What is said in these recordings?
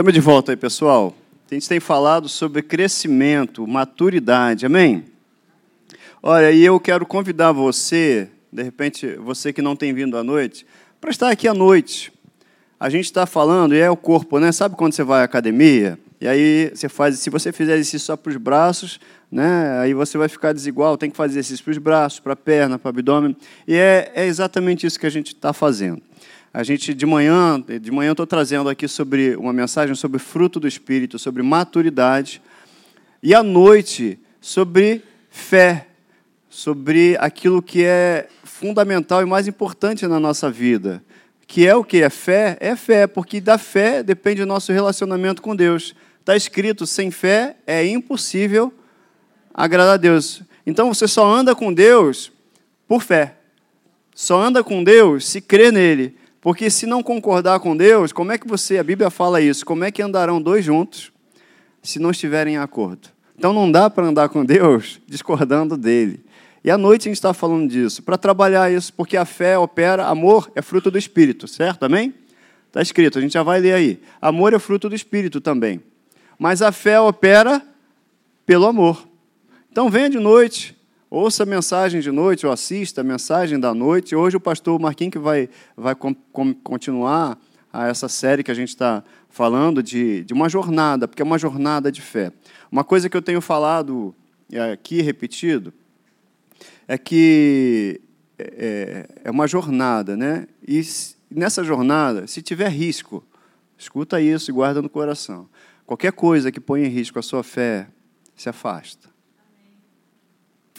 Estamos de volta aí, pessoal. A gente tem falado sobre crescimento, maturidade, amém? Olha, e eu quero convidar você, de repente, você que não tem vindo à noite, para estar aqui à noite. A gente está falando, e é o corpo, né? Sabe quando você vai à academia? E aí você faz, se você fizer exercício só para os braços, né? Aí você vai ficar desigual, tem que fazer exercício para os braços, para a perna, para o abdômen. E é, é exatamente isso que a gente está fazendo. A gente de manhã, de manhã estou trazendo aqui sobre uma mensagem sobre fruto do espírito, sobre maturidade, e à noite sobre fé, sobre aquilo que é fundamental e mais importante na nossa vida, que é o que é fé, é fé, porque da fé depende o nosso relacionamento com Deus. Está escrito: sem fé é impossível agradar a Deus. Então você só anda com Deus por fé. Só anda com Deus se crê nele. Porque se não concordar com Deus, como é que você, a Bíblia fala isso, como é que andarão dois juntos se não estiverem em acordo? Então não dá para andar com Deus discordando dele. E à noite a gente está falando disso, para trabalhar isso, porque a fé opera, amor é fruto do Espírito, certo? Amém? Está escrito, a gente já vai ler aí. Amor é fruto do Espírito também. Mas a fé opera pelo amor. Então venha de noite, Ouça a mensagem de noite, ou assista a mensagem da noite. Hoje o pastor Marquinhos que vai, vai com, com, continuar a essa série que a gente está falando de, de uma jornada, porque é uma jornada de fé. Uma coisa que eu tenho falado é, aqui, repetido, é que é, é, é uma jornada, né? E nessa jornada, se tiver risco, escuta isso e guarda no coração. Qualquer coisa que ponha em risco a sua fé, se afasta.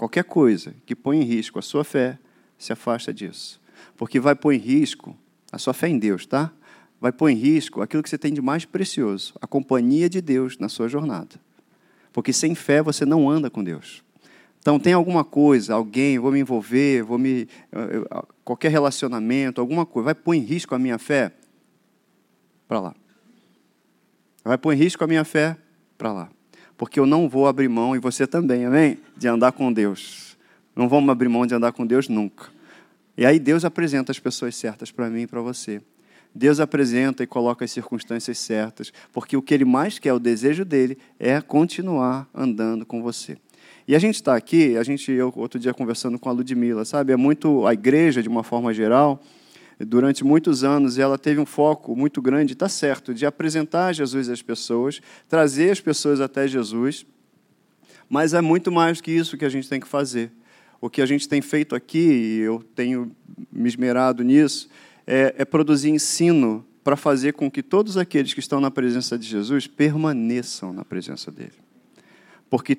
Qualquer coisa que põe em risco a sua fé, se afasta disso. Porque vai pôr em risco a sua fé em Deus, tá? Vai pôr em risco aquilo que você tem de mais precioso, a companhia de Deus na sua jornada. Porque sem fé você não anda com Deus. Então tem alguma coisa, alguém, vou me envolver, vou me qualquer relacionamento, alguma coisa, vai pôr em risco a minha fé? Para lá. Vai pôr em risco a minha fé? Para lá porque eu não vou abrir mão, e você também, amém? De andar com Deus. Não vamos abrir mão de andar com Deus nunca. E aí Deus apresenta as pessoas certas para mim e para você. Deus apresenta e coloca as circunstâncias certas, porque o que Ele mais quer, o desejo dele, é continuar andando com você. E a gente está aqui, a gente, eu outro dia conversando com a Ludmilla, sabe? É muito a igreja, de uma forma geral, durante muitos anos ela teve um foco muito grande, está certo, de apresentar Jesus às pessoas, trazer as pessoas até Jesus, mas é muito mais que isso que a gente tem que fazer. O que a gente tem feito aqui, e eu tenho me esmerado nisso, é, é produzir ensino para fazer com que todos aqueles que estão na presença de Jesus permaneçam na presença dele. Porque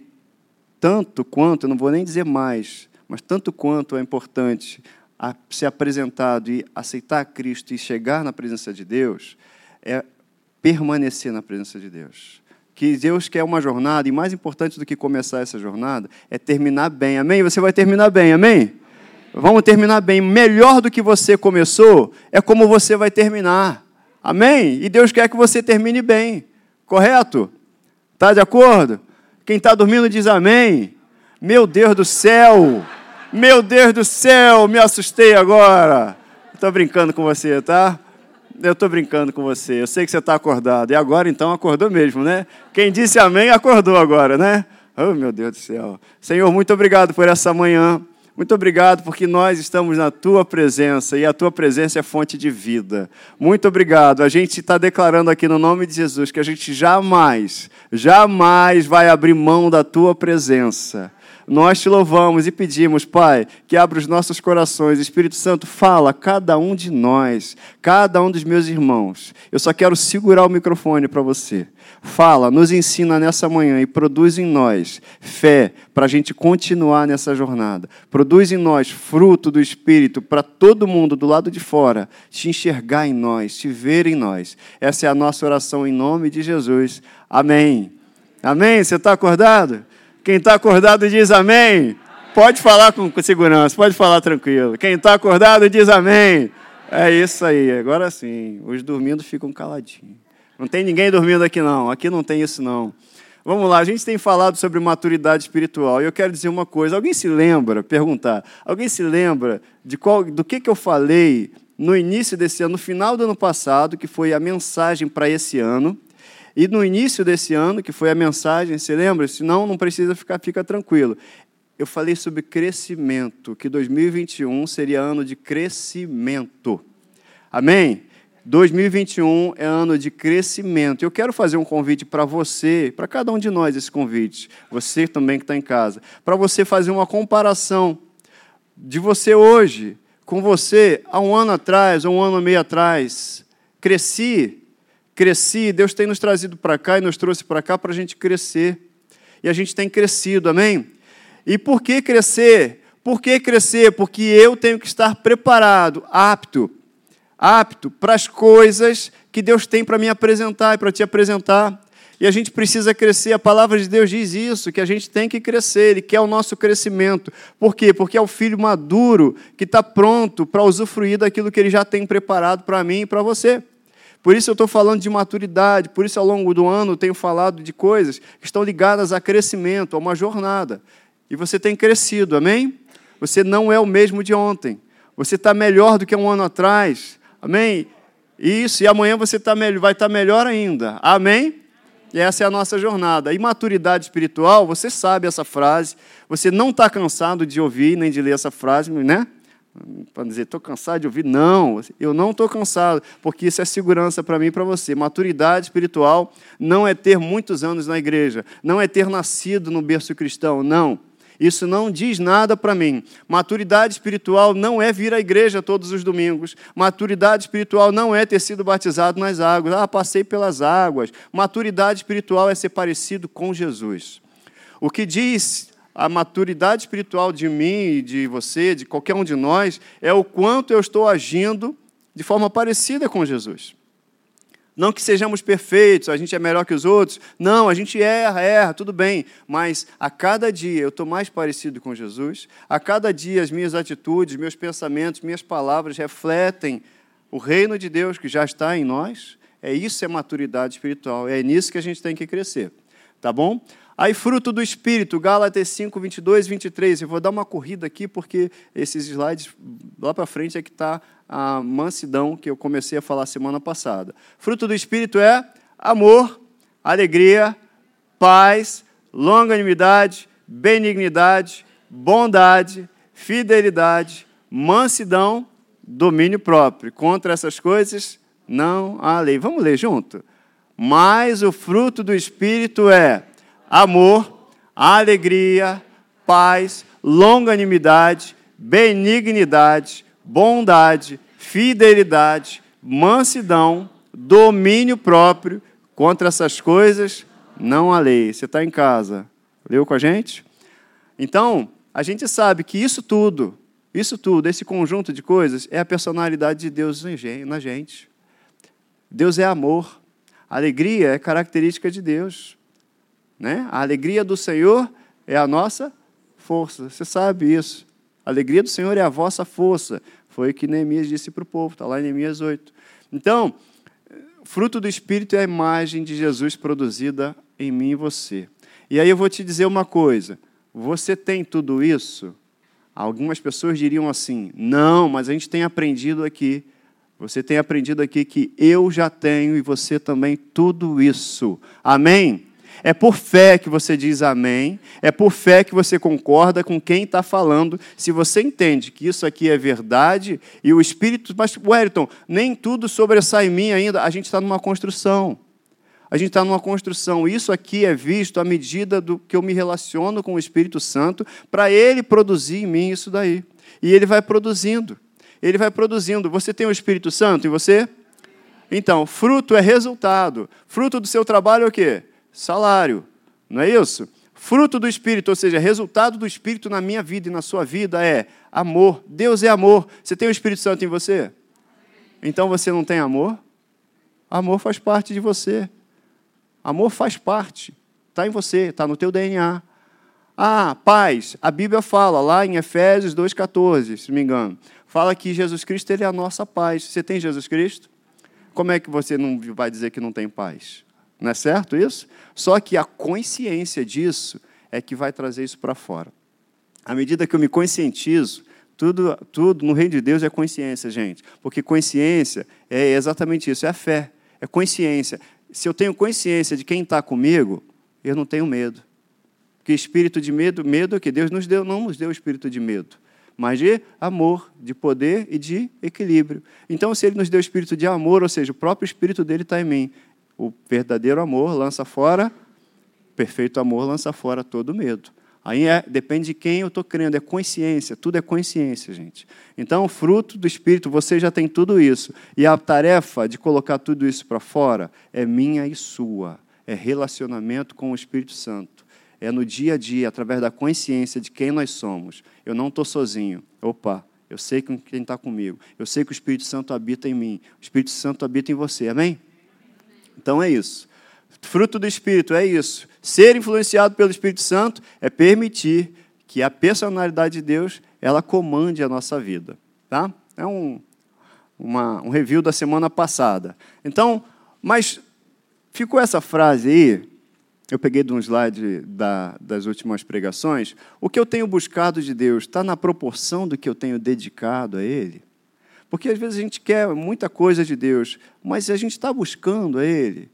tanto quanto, eu não vou nem dizer mais, mas tanto quanto é importante a ser apresentado e aceitar Cristo e chegar na presença de Deus é permanecer na presença de Deus. Que Deus quer uma jornada, e mais importante do que começar essa jornada, é terminar bem. Amém? Você vai terminar bem, amém? Vamos terminar bem. Melhor do que você começou é como você vai terminar. Amém? E Deus quer que você termine bem. Correto? Está de acordo? Quem está dormindo diz amém. Meu Deus do céu! Meu Deus do céu, me assustei agora. Estou brincando com você, tá? Eu estou brincando com você. Eu sei que você está acordado. E agora, então, acordou mesmo, né? Quem disse amém, acordou agora, né? Oh, meu Deus do céu. Senhor, muito obrigado por essa manhã. Muito obrigado porque nós estamos na tua presença e a tua presença é fonte de vida. Muito obrigado. A gente está declarando aqui no nome de Jesus que a gente jamais, jamais vai abrir mão da tua presença. Nós te louvamos e pedimos, Pai, que abra os nossos corações. Espírito Santo, fala a cada um de nós, cada um dos meus irmãos. Eu só quero segurar o microfone para você. Fala, nos ensina nessa manhã e produz em nós fé para a gente continuar nessa jornada. Produz em nós fruto do Espírito para todo mundo do lado de fora te enxergar em nós, te ver em nós. Essa é a nossa oração em nome de Jesus. Amém. Amém? Você está acordado? Quem está acordado diz amém. Pode falar com segurança, pode falar tranquilo. Quem está acordado diz amém. É isso aí, agora sim. Os dormindo ficam caladinhos. Não tem ninguém dormindo aqui não, aqui não tem isso não. Vamos lá, a gente tem falado sobre maturidade espiritual e eu quero dizer uma coisa. Alguém se lembra, perguntar, alguém se lembra de qual, do que, que eu falei no início desse ano, no final do ano passado, que foi a mensagem para esse ano? E no início desse ano, que foi a mensagem, você lembra? Se não, não precisa ficar, fica tranquilo. Eu falei sobre crescimento, que 2021 seria ano de crescimento. Amém? 2021 é ano de crescimento. Eu quero fazer um convite para você, para cada um de nós esse convite, você também que está em casa, para você fazer uma comparação de você hoje com você há um ano atrás, ou um ano e meio atrás. Cresci, cresci, Deus tem nos trazido para cá e nos trouxe para cá para a gente crescer. E a gente tem crescido, amém? E por que crescer? Por que crescer? Porque eu tenho que estar preparado, apto apto para as coisas que Deus tem para me apresentar e para te apresentar. E a gente precisa crescer. A palavra de Deus diz isso, que a gente tem que crescer. Ele quer o nosso crescimento. Por quê? Porque é o filho maduro que está pronto para usufruir daquilo que ele já tem preparado para mim e para você. Por isso eu estou falando de maturidade, por isso ao longo do ano eu tenho falado de coisas que estão ligadas a crescimento, a uma jornada. E você tem crescido, amém? Você não é o mesmo de ontem. Você está melhor do que um ano atrás. Amém? Isso, e amanhã você tá vai estar tá melhor ainda. Amém? E essa é a nossa jornada. E maturidade espiritual, você sabe essa frase, você não está cansado de ouvir nem de ler essa frase, né? Para dizer, estou cansado de ouvir. Não, eu não estou cansado, porque isso é segurança para mim e para você. Maturidade espiritual não é ter muitos anos na igreja, não é ter nascido no berço cristão, não. Isso não diz nada para mim. Maturidade espiritual não é vir à igreja todos os domingos. Maturidade espiritual não é ter sido batizado nas águas. Ah, passei pelas águas. Maturidade espiritual é ser parecido com Jesus. O que diz a maturidade espiritual de mim, de você, de qualquer um de nós, é o quanto eu estou agindo de forma parecida com Jesus. Não que sejamos perfeitos, a gente é melhor que os outros. Não, a gente erra, erra, tudo bem. Mas a cada dia eu estou mais parecido com Jesus. A cada dia as minhas atitudes, meus pensamentos, minhas palavras refletem o reino de Deus que já está em nós. É isso é maturidade espiritual. É nisso que a gente tem que crescer. Tá bom? Aí, fruto do Espírito, Gálatas 5, 22, 23. Eu vou dar uma corrida aqui, porque esses slides lá para frente é que está a mansidão que eu comecei a falar semana passada. Fruto do Espírito é amor, alegria, paz, longanimidade, benignidade, bondade, fidelidade, mansidão, domínio próprio. Contra essas coisas não há lei. Vamos ler junto? Mas o fruto do Espírito é amor, alegria, paz, longanimidade, benignidade, bondade, fidelidade, mansidão, domínio próprio. Contra essas coisas não há lei. Você está em casa, leu com a gente? Então, a gente sabe que isso tudo, isso tudo, esse conjunto de coisas, é a personalidade de Deus na gente. Deus é amor. alegria é característica de Deus. Né? A alegria do Senhor é a nossa força. Você sabe isso. A alegria do Senhor é a vossa força. Foi o que Neemias disse para o povo, está lá em Neemias 8. Então, fruto do Espírito é a imagem de Jesus produzida em mim e você. E aí eu vou te dizer uma coisa: você tem tudo isso? Algumas pessoas diriam assim: não, mas a gente tem aprendido aqui. Você tem aprendido aqui que eu já tenho e você também tudo isso. Amém? É por fé que você diz amém, é por fé que você concorda com quem está falando. Se você entende que isso aqui é verdade e o Espírito. Mas, Wellington, nem tudo sobressai em mim ainda. A gente está numa construção. A gente está numa construção. Isso aqui é visto à medida do que eu me relaciono com o Espírito Santo para ele produzir em mim isso daí. E ele vai produzindo. Ele vai produzindo. Você tem o Espírito Santo em você? Então, fruto é resultado. Fruto do seu trabalho é o quê? Salário. Não é isso? Fruto do Espírito, ou seja, resultado do Espírito na minha vida e na sua vida é amor. Deus é amor. Você tem o Espírito Santo em você? Então você não tem amor? Amor faz parte de você. Amor faz parte. Está em você, está no teu DNA. Ah, paz. A Bíblia fala lá em Efésios 2,14, se não me engano. Fala que Jesus Cristo ele é a nossa paz. Você tem Jesus Cristo? Como é que você não vai dizer que não tem paz? Não é certo isso? Só que a consciência disso é que vai trazer isso para fora. À medida que eu me conscientizo, tudo, tudo no reino de Deus é consciência, gente. Porque consciência é exatamente isso, é a fé, é consciência. se eu tenho consciência de quem está comigo, eu não tenho medo. Porque espírito de medo, medo é que Deus nos deu, não nos deu espírito de medo, mas de amor, de poder e de equilíbrio. Então, se Ele nos deu espírito de amor, ou seja, o próprio espírito dele está em mim, o verdadeiro amor lança fora, perfeito amor lança fora todo medo. Aí é, depende de quem eu estou crendo, é consciência, tudo é consciência, gente. Então, fruto do Espírito, você já tem tudo isso. E a tarefa de colocar tudo isso para fora é minha e sua. É relacionamento com o Espírito Santo. É no dia a dia, através da consciência de quem nós somos. Eu não estou sozinho. Opa, eu sei quem está comigo. Eu sei que o Espírito Santo habita em mim. O Espírito Santo habita em você. Amém? Então é isso. Fruto do Espírito é isso. Ser influenciado pelo Espírito Santo é permitir que a personalidade de Deus ela comande a nossa vida. Tá? É um, uma, um review da semana passada. Então, mas ficou essa frase aí, eu peguei de um slide da, das últimas pregações. O que eu tenho buscado de Deus está na proporção do que eu tenho dedicado a Ele? Porque às vezes a gente quer muita coisa de Deus, mas a gente está buscando a Ele.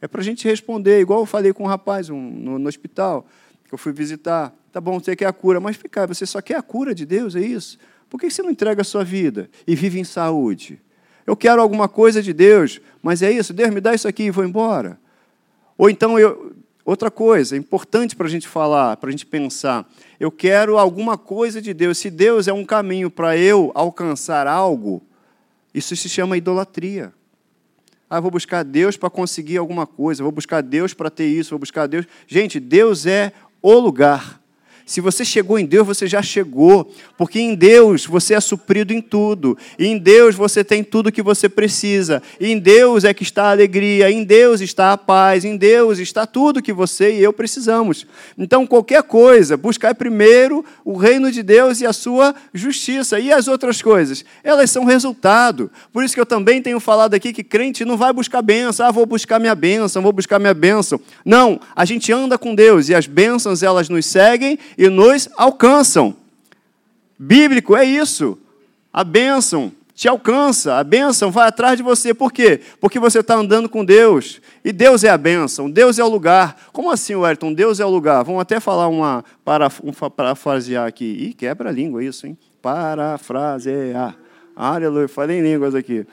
É para a gente responder, igual eu falei com um rapaz um, no, no, hospital, que eu fui visitar. Tá bom, você quer a cura, mas ficar, você só quer a cura de Deus, é isso? Por que você não entrega a sua vida e vive em saúde? Eu quero alguma coisa de Deus, mas é isso, Deus me dá isso aqui e vou embora. Ou então, eu, outra coisa, importante para a gente falar, para a gente pensar, eu quero alguma coisa de Deus. Se Deus é um caminho para eu alcançar algo, isso se chama idolatria. Ah, vou buscar Deus para conseguir alguma coisa, vou buscar Deus para ter isso, vou buscar Deus. Gente, Deus é o lugar. Se você chegou em Deus, você já chegou, porque em Deus você é suprido em tudo. Em Deus você tem tudo que você precisa. Em Deus é que está a alegria, em Deus está a paz, em Deus está tudo que você e eu precisamos. Então, qualquer coisa, buscar primeiro o reino de Deus e a sua justiça. E as outras coisas, elas são resultado. Por isso que eu também tenho falado aqui que crente não vai buscar bênção. Ah, vou buscar minha bênção, vou buscar minha bênção. Não, a gente anda com Deus e as bênçãos elas nos seguem e nos alcançam. Bíblico é isso. A bênção te alcança, a bênção vai atrás de você. Por quê? Porque você está andando com Deus. E Deus é a bênção, Deus é o lugar. Como assim, Wellington? Deus é o lugar. Vamos até falar uma, para, um parafrasear aqui. Ih, quebra a língua isso, hein? Parafrasear. Aleluia, falei em línguas aqui.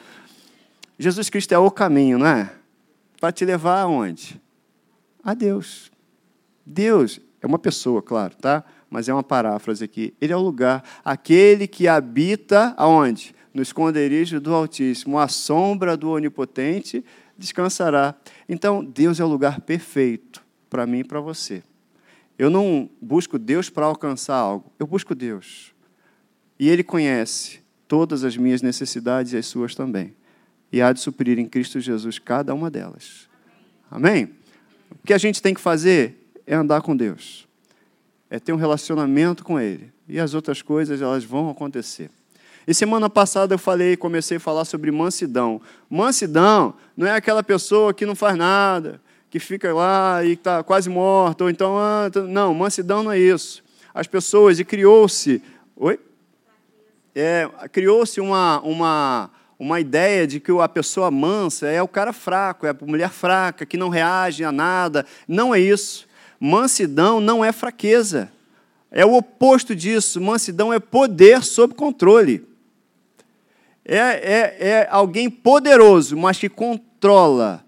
Jesus Cristo é o caminho, não é? Para te levar aonde? A Deus. Deus é uma pessoa, claro, tá? Mas é uma paráfrase aqui. Ele é o lugar, aquele que habita aonde? No esconderijo do Altíssimo, a sombra do Onipotente descansará. Então, Deus é o lugar perfeito para mim e para você. Eu não busco Deus para alcançar algo, eu busco Deus. E Ele conhece todas as minhas necessidades e as suas também. E há de suprir em Cristo Jesus cada uma delas. Amém? O que a gente tem que fazer é andar com Deus, é ter um relacionamento com Ele. E as outras coisas, elas vão acontecer. E semana passada eu falei, comecei a falar sobre mansidão. Mansidão não é aquela pessoa que não faz nada, que fica lá e está quase morta, ou então. Ah, não, mansidão não é isso. As pessoas, e criou-se. Oi? É, criou-se uma, uma, uma ideia de que a pessoa mansa é o cara fraco, é a mulher fraca, que não reage a nada. Não é isso. Mansidão não é fraqueza. É o oposto disso. Mansidão é poder sob controle. É, é, é alguém poderoso, mas que controla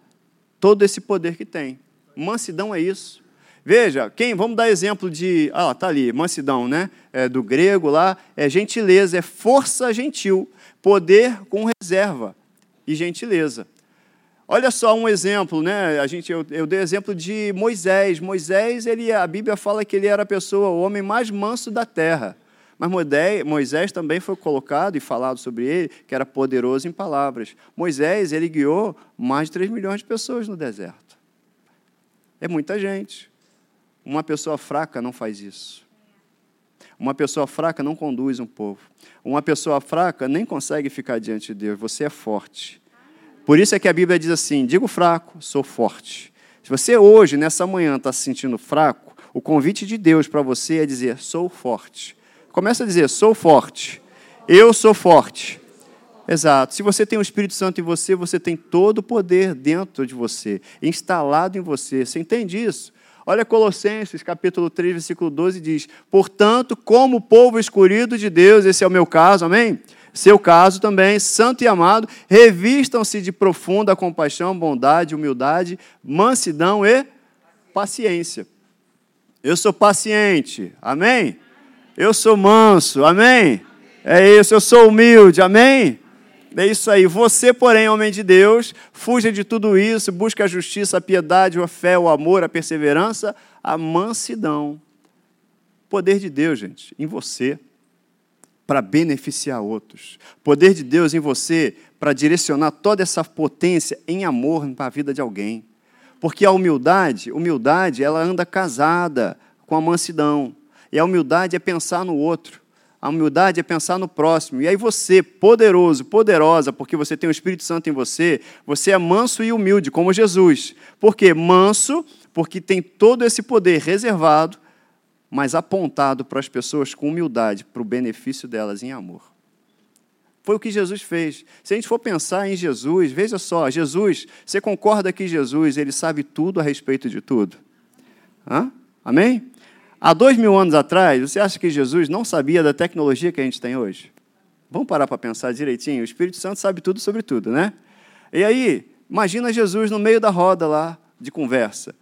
todo esse poder que tem. Mansidão é isso. Veja, quem? Vamos dar exemplo de. Ah, tá ali, mansidão, né? É do grego lá, é gentileza, é força gentil, poder com reserva e gentileza. Olha só um exemplo, né? A gente, eu, eu dei exemplo de Moisés. Moisés, ele, a Bíblia fala que ele era a pessoa, o homem mais manso da terra. Mas Moisés também foi colocado e falado sobre ele que era poderoso em palavras. Moisés, ele guiou mais de 3 milhões de pessoas no deserto. É muita gente. Uma pessoa fraca não faz isso. Uma pessoa fraca não conduz um povo. Uma pessoa fraca nem consegue ficar diante de Deus. Você é forte. Por isso é que a Bíblia diz assim: digo fraco, sou forte. Se você hoje, nessa manhã, está se sentindo fraco, o convite de Deus para você é dizer: sou forte. Começa a dizer: sou forte. Eu sou forte. Exato. Se você tem o Espírito Santo em você, você tem todo o poder dentro de você, instalado em você. Você entende isso? Olha Colossenses, capítulo 3, versículo 12 diz: "Portanto, como povo escolhido de Deus, esse é o meu caso, amém? Seu caso também, santo e amado, revistam-se de profunda compaixão, bondade, humildade, mansidão e paciência. Eu sou paciente, amém? Eu sou manso, amém? É isso, eu sou humilde, amém? É isso aí. Você, porém, homem de Deus, fuja de tudo isso, busca a justiça, a piedade, a fé, o amor, a perseverança, a mansidão. Poder de Deus, gente, em você, para beneficiar outros. Poder de Deus em você para direcionar toda essa potência em amor para a vida de alguém. Porque a humildade, humildade, ela anda casada com a mansidão. E a humildade é pensar no outro. A humildade é pensar no próximo. E aí você, poderoso, poderosa, porque você tem o Espírito Santo em você, você é manso e humilde, como Jesus. Por quê? Manso, porque tem todo esse poder reservado, mas apontado para as pessoas com humildade, para o benefício delas em amor. Foi o que Jesus fez. Se a gente for pensar em Jesus, veja só, Jesus, você concorda que Jesus, ele sabe tudo a respeito de tudo? Hã? Amém? Há dois mil anos atrás, você acha que Jesus não sabia da tecnologia que a gente tem hoje? Vamos parar para pensar direitinho. O Espírito Santo sabe tudo sobre tudo, né? E aí, imagina Jesus no meio da roda lá de conversa.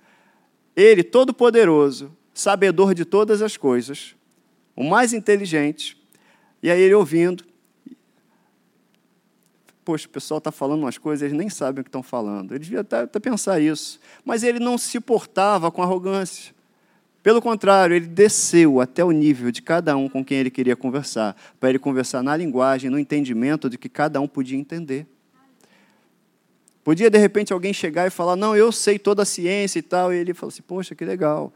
Ele, todo poderoso, sabedor de todas as coisas, o mais inteligente, e aí ele ouvindo. Poxa, o pessoal está falando umas coisas, eles nem sabem o que estão falando. Ele devia até, até pensar isso. Mas ele não se portava com arrogância. Pelo contrário, ele desceu até o nível de cada um com quem ele queria conversar, para ele conversar na linguagem, no entendimento de que cada um podia entender. Podia, de repente, alguém chegar e falar: Não, eu sei toda a ciência e tal. E ele falou assim: Poxa, que legal.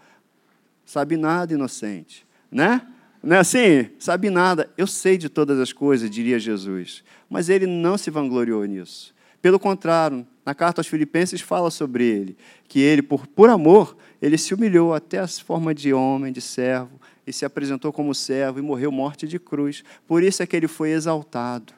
Sabe nada, inocente. Né? Não é assim? Sabe nada. Eu sei de todas as coisas, diria Jesus. Mas ele não se vangloriou nisso. Pelo contrário, na carta aos Filipenses fala sobre ele, que ele, por, por amor, ele se humilhou até a forma de homem, de servo, e se apresentou como servo e morreu morte de cruz. Por isso é que ele foi exaltado.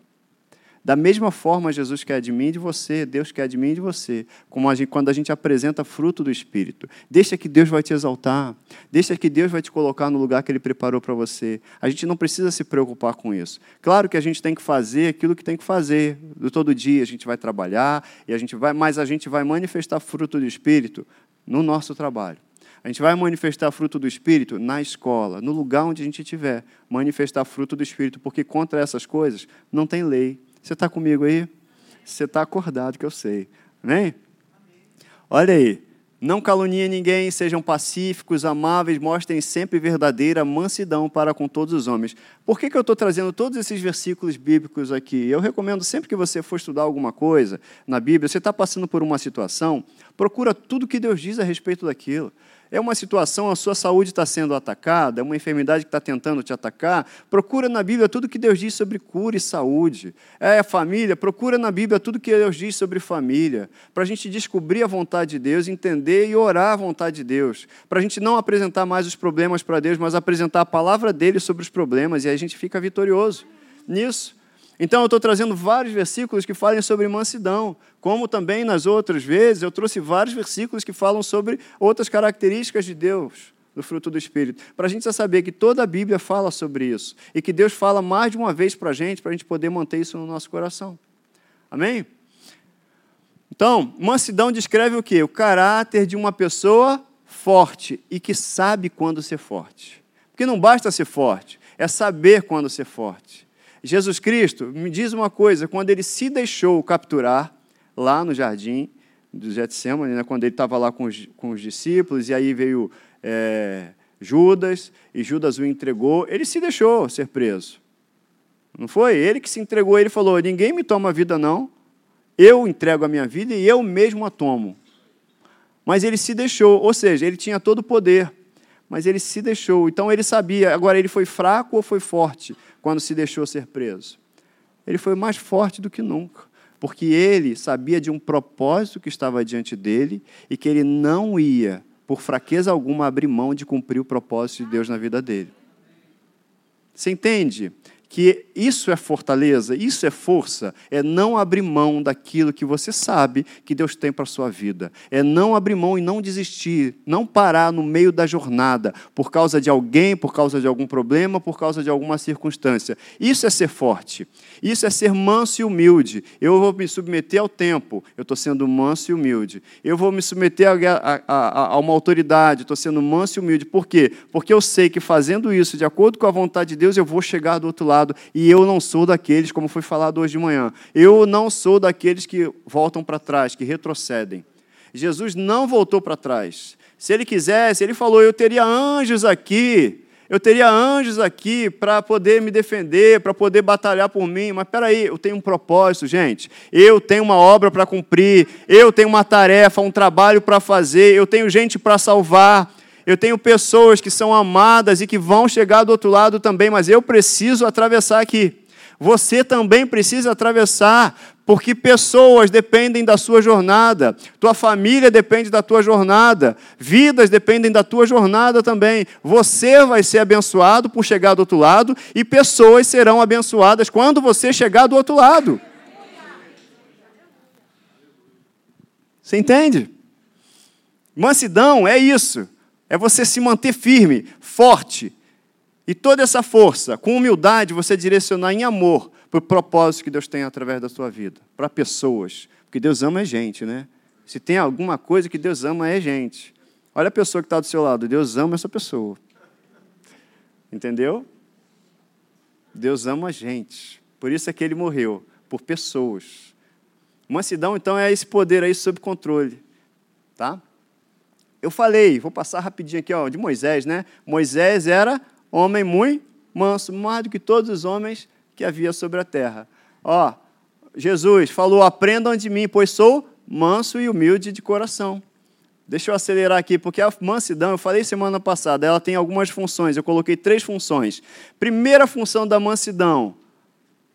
Da mesma forma, Jesus quer de mim e de você, Deus quer de mim e de você, como a gente, quando a gente apresenta fruto do Espírito. Deixa que Deus vai te exaltar, deixa que Deus vai te colocar no lugar que Ele preparou para você. A gente não precisa se preocupar com isso. Claro que a gente tem que fazer aquilo que tem que fazer. Do todo dia a gente vai trabalhar, e a gente vai, mas a gente vai manifestar fruto do Espírito no nosso trabalho. A gente vai manifestar fruto do Espírito na escola, no lugar onde a gente estiver. Manifestar fruto do Espírito, porque contra essas coisas não tem lei. Você está comigo aí? Você está acordado, que eu sei. Amém? Olha aí. Não caluniem ninguém, sejam pacíficos, amáveis, mostrem sempre verdadeira mansidão para com todos os homens. Por que, que eu estou trazendo todos esses versículos bíblicos aqui? Eu recomendo sempre que você for estudar alguma coisa na Bíblia, você está passando por uma situação, procura tudo que Deus diz a respeito daquilo. É uma situação, a sua saúde está sendo atacada, é uma enfermidade que está tentando te atacar. Procura na Bíblia tudo que Deus diz sobre cura e saúde. É família, procura na Bíblia tudo que Deus diz sobre família. Para a gente descobrir a vontade de Deus, entender e orar a vontade de Deus. Para a gente não apresentar mais os problemas para Deus, mas apresentar a palavra dele sobre os problemas. E aí a gente fica vitorioso nisso. Então eu estou trazendo vários versículos que falem sobre mansidão, como também nas outras vezes eu trouxe vários versículos que falam sobre outras características de Deus, do fruto do Espírito, para a gente saber que toda a Bíblia fala sobre isso e que Deus fala mais de uma vez para a gente, para a gente poder manter isso no nosso coração. Amém? Então, mansidão descreve o quê? O caráter de uma pessoa forte e que sabe quando ser forte. Porque não basta ser forte, é saber quando ser forte. Jesus Cristo, me diz uma coisa, quando ele se deixou capturar lá no jardim do Getsemane, né, quando ele estava lá com os, com os discípulos, e aí veio é, Judas, e Judas o entregou, ele se deixou ser preso. Não foi? Ele que se entregou, ele falou: Ninguém me toma a vida, não. Eu entrego a minha vida e eu mesmo a tomo. Mas ele se deixou, ou seja, ele tinha todo o poder, mas ele se deixou. Então ele sabia, agora ele foi fraco ou foi forte? quando se deixou ser preso? Ele foi mais forte do que nunca, porque ele sabia de um propósito que estava diante dele e que ele não ia, por fraqueza alguma, abrir mão de cumprir o propósito de Deus na vida dele. Você entende que isso é fortaleza, isso é força, é não abrir mão daquilo que você sabe que Deus tem para a sua vida. É não abrir mão e não desistir, não parar no meio da jornada por causa de alguém, por causa de algum problema, por causa de alguma circunstância. Isso é ser forte. Isso é ser manso e humilde. Eu vou me submeter ao tempo, eu estou sendo manso e humilde. Eu vou me submeter a, a, a, a uma autoridade, estou sendo manso e humilde. Por quê? Porque eu sei que fazendo isso, de acordo com a vontade de Deus, eu vou chegar do outro lado lado, e eu não sou daqueles, como foi falado hoje de manhã, eu não sou daqueles que voltam para trás, que retrocedem. Jesus não voltou para trás. Se ele quisesse, ele falou: Eu teria anjos aqui, eu teria anjos aqui para poder me defender, para poder batalhar por mim. Mas peraí, eu tenho um propósito, gente. Eu tenho uma obra para cumprir, eu tenho uma tarefa, um trabalho para fazer, eu tenho gente para salvar. Eu tenho pessoas que são amadas e que vão chegar do outro lado também, mas eu preciso atravessar aqui. Você também precisa atravessar, porque pessoas dependem da sua jornada, tua família depende da tua jornada, vidas dependem da tua jornada também. Você vai ser abençoado por chegar do outro lado e pessoas serão abençoadas quando você chegar do outro lado. Você entende? Mansidão é isso. É você se manter firme, forte. E toda essa força, com humildade, você direcionar em amor para o propósito que Deus tem através da sua vida, para pessoas. Porque Deus ama a gente, né? Se tem alguma coisa que Deus ama, é gente. Olha a pessoa que está do seu lado, Deus ama essa pessoa. Entendeu? Deus ama a gente. Por isso é que ele morreu, por pessoas. Mansidão, então, é esse poder aí sob controle. Tá? Eu falei, vou passar rapidinho aqui, ó, de Moisés, né? Moisés era homem muito manso, mais do que todos os homens que havia sobre a terra. Ó, Jesus falou: aprendam de mim, pois sou manso e humilde de coração. Deixa eu acelerar aqui, porque a mansidão, eu falei semana passada, ela tem algumas funções. Eu coloquei três funções. Primeira função da mansidão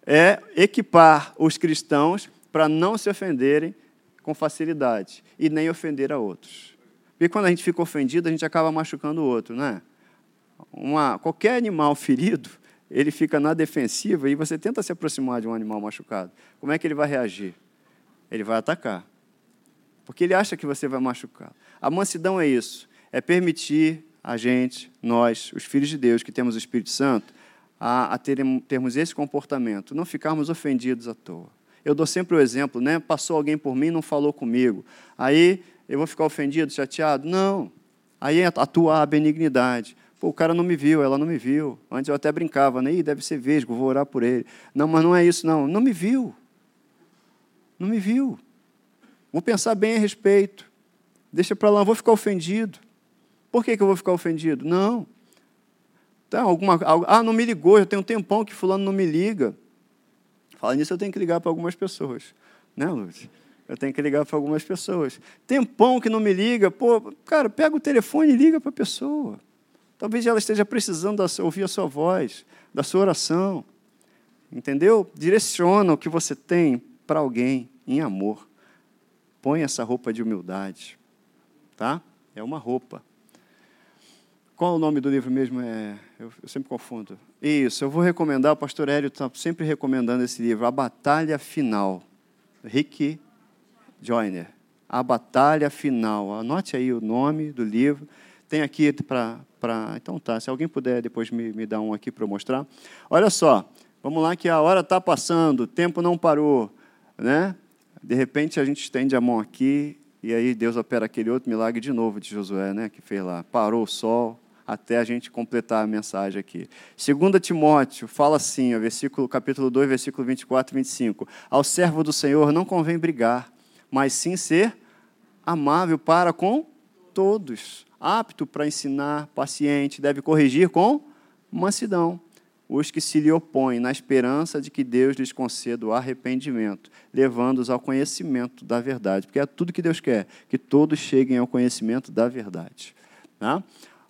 é equipar os cristãos para não se ofenderem com facilidade e nem ofender a outros. Porque quando a gente fica ofendido, a gente acaba machucando o outro, né? Uma, qualquer animal ferido, ele fica na defensiva e você tenta se aproximar de um animal machucado. Como é que ele vai reagir? Ele vai atacar. Porque ele acha que você vai machucar. A mansidão é isso, é permitir a gente, nós, os filhos de Deus que temos o Espírito Santo, a, a termos esse comportamento, não ficarmos ofendidos à toa. Eu dou sempre o exemplo, né? Passou alguém por mim, não falou comigo. Aí eu vou ficar ofendido, chateado? Não. Aí atua a benignidade. Pô, o cara não me viu, ela não me viu. Antes eu até brincava, né? Ih, deve ser vesgo, vou orar por ele. Não, mas não é isso, não. Não me viu. Não me viu. Vou pensar bem a respeito. Deixa para lá, vou ficar ofendido. Por que, que eu vou ficar ofendido? Não. Então, alguma, ah, não me ligou, já tem um tempão que fulano não me liga. Fala nisso, eu tenho que ligar para algumas pessoas. Né, Lúcia? Eu tenho que ligar para algumas pessoas. Tempão que não me liga, pô, cara, pega o telefone e liga para a pessoa. Talvez ela esteja precisando ouvir a sua voz, da sua oração. Entendeu? Direciona o que você tem para alguém em amor. Põe essa roupa de humildade. Tá? É uma roupa. Qual o nome do livro mesmo? É, eu, eu sempre confundo. Isso, eu vou recomendar, o pastor Hélio está sempre recomendando esse livro, A Batalha Final. Rick Joyner, A Batalha Final. Anote aí o nome do livro. Tem aqui para. Então tá, se alguém puder depois me, me dar um aqui para mostrar. Olha só, vamos lá que a hora está passando, o tempo não parou. Né? De repente a gente estende a mão aqui e aí Deus opera aquele outro milagre de novo de Josué, né, que fez lá. Parou o sol até a gente completar a mensagem aqui. 2 Timóteo fala assim, versículo, capítulo 2, versículo 24 e 25. Ao servo do Senhor não convém brigar, mas sim ser amável para com todos, apto para ensinar, paciente, deve corrigir com mansidão os que se lhe opõem, na esperança de que Deus lhes conceda o arrependimento, levando-os ao conhecimento da verdade, porque é tudo que Deus quer, que todos cheguem ao conhecimento da verdade. Tá?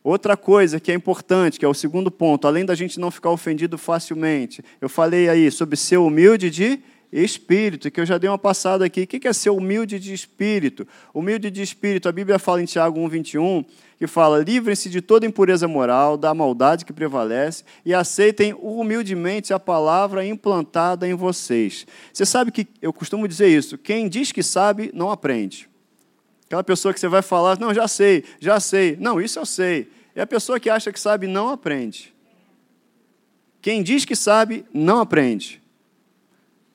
Outra coisa que é importante, que é o segundo ponto, além da gente não ficar ofendido facilmente, eu falei aí sobre ser humilde de espírito, que eu já dei uma passada aqui. O que é ser humilde de espírito? Humilde de espírito, a Bíblia fala em Tiago 1, 21, que fala: livrem-se de toda impureza moral, da maldade que prevalece, e aceitem humildemente a palavra implantada em vocês. Você sabe que eu costumo dizer isso: quem diz que sabe, não aprende. Aquela pessoa que você vai falar, não, já sei, já sei. Não, isso eu sei. E a pessoa que acha que sabe, não aprende. Quem diz que sabe, não aprende.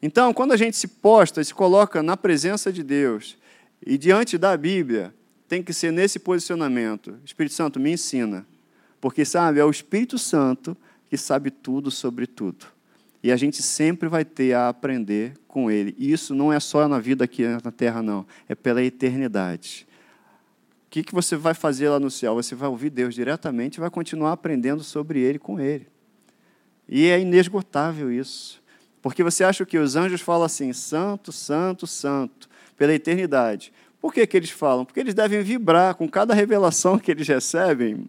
Então, quando a gente se posta e se coloca na presença de Deus e diante da Bíblia, tem que ser nesse posicionamento. Espírito Santo, me ensina. Porque, sabe, é o Espírito Santo que sabe tudo sobre tudo. E a gente sempre vai ter a aprender com Ele. E isso não é só na vida aqui na terra, não. É pela eternidade. O que, que você vai fazer lá no céu? Você vai ouvir Deus diretamente e vai continuar aprendendo sobre Ele com Ele. E é inesgotável isso. Porque você acha que os anjos falam assim, santo, santo, santo, pela eternidade. Por que, que eles falam? Porque eles devem vibrar com cada revelação que eles recebem.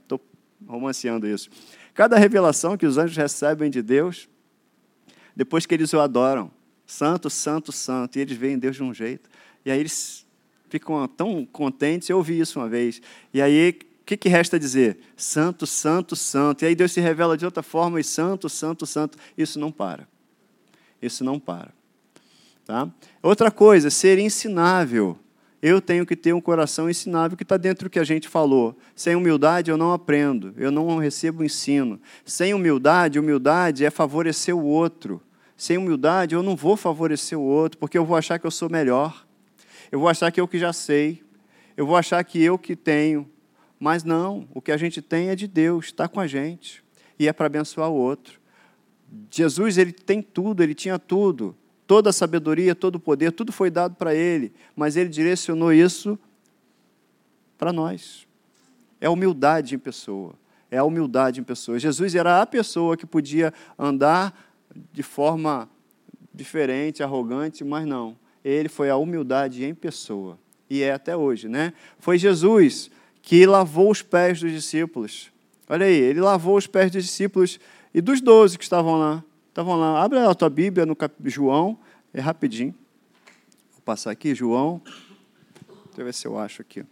Estou romanceando isso. Cada revelação que os anjos recebem de Deus, depois que eles o adoram, santo, santo, santo, e eles veem Deus de um jeito. E aí eles ficam tão contentes. Eu ouvi isso uma vez. E aí o que, que resta dizer? Santo, santo, santo. E aí Deus se revela de outra forma e santo, santo, santo. Isso não para. Isso não para. Tá? Outra coisa, ser ensinável. Eu tenho que ter um coração ensinável que está dentro do que a gente falou. Sem humildade eu não aprendo, eu não recebo ensino. Sem humildade, humildade é favorecer o outro. Sem humildade eu não vou favorecer o outro, porque eu vou achar que eu sou melhor. Eu vou achar que eu que já sei. Eu vou achar que eu que tenho. Mas não, o que a gente tem é de Deus, está com a gente. E é para abençoar o outro. Jesus ele tem tudo, ele tinha tudo, toda a sabedoria, todo o poder, tudo foi dado para ele, mas ele direcionou isso para nós. É humildade em pessoa. É a humildade em pessoa. Jesus era a pessoa que podia andar de forma diferente, arrogante, mas não. Ele foi a humildade em pessoa. E é até hoje, né? Foi Jesus que lavou os pés dos discípulos. Olha aí, ele lavou os pés dos discípulos e dos doze que estavam lá. Estavam lá. Abre a tua Bíblia no cap... João, é rapidinho. Vou passar aqui, João. Deixa eu ver se eu acho aqui.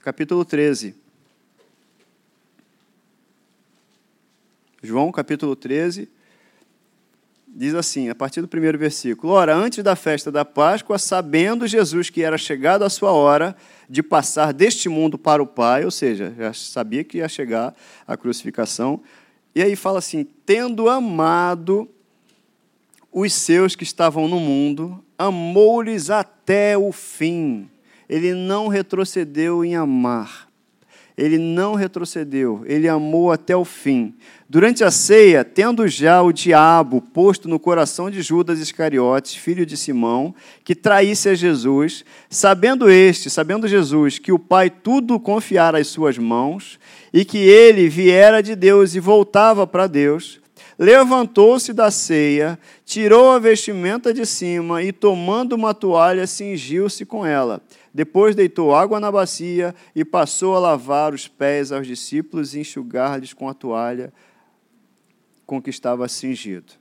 Capítulo 13. João, capítulo 13, diz assim, a partir do primeiro versículo: Ora, antes da festa da Páscoa, sabendo Jesus que era chegado a sua hora, de passar deste mundo para o Pai, ou seja, já sabia que ia chegar a crucificação. E aí fala assim: tendo amado os seus que estavam no mundo, amou-lhes até o fim. Ele não retrocedeu em amar. Ele não retrocedeu, ele amou até o fim. Durante a ceia, tendo já o diabo posto no coração de Judas Iscariotes, filho de Simão, que traísse a Jesus, sabendo este, sabendo Jesus, que o Pai tudo confiara às suas mãos, e que ele viera de Deus e voltava para Deus, levantou-se da ceia, tirou a vestimenta de cima e, tomando uma toalha, cingiu-se com ela. Depois deitou água na bacia e passou a lavar os pés aos discípulos e enxugar-lhes com a toalha com que estava cingido.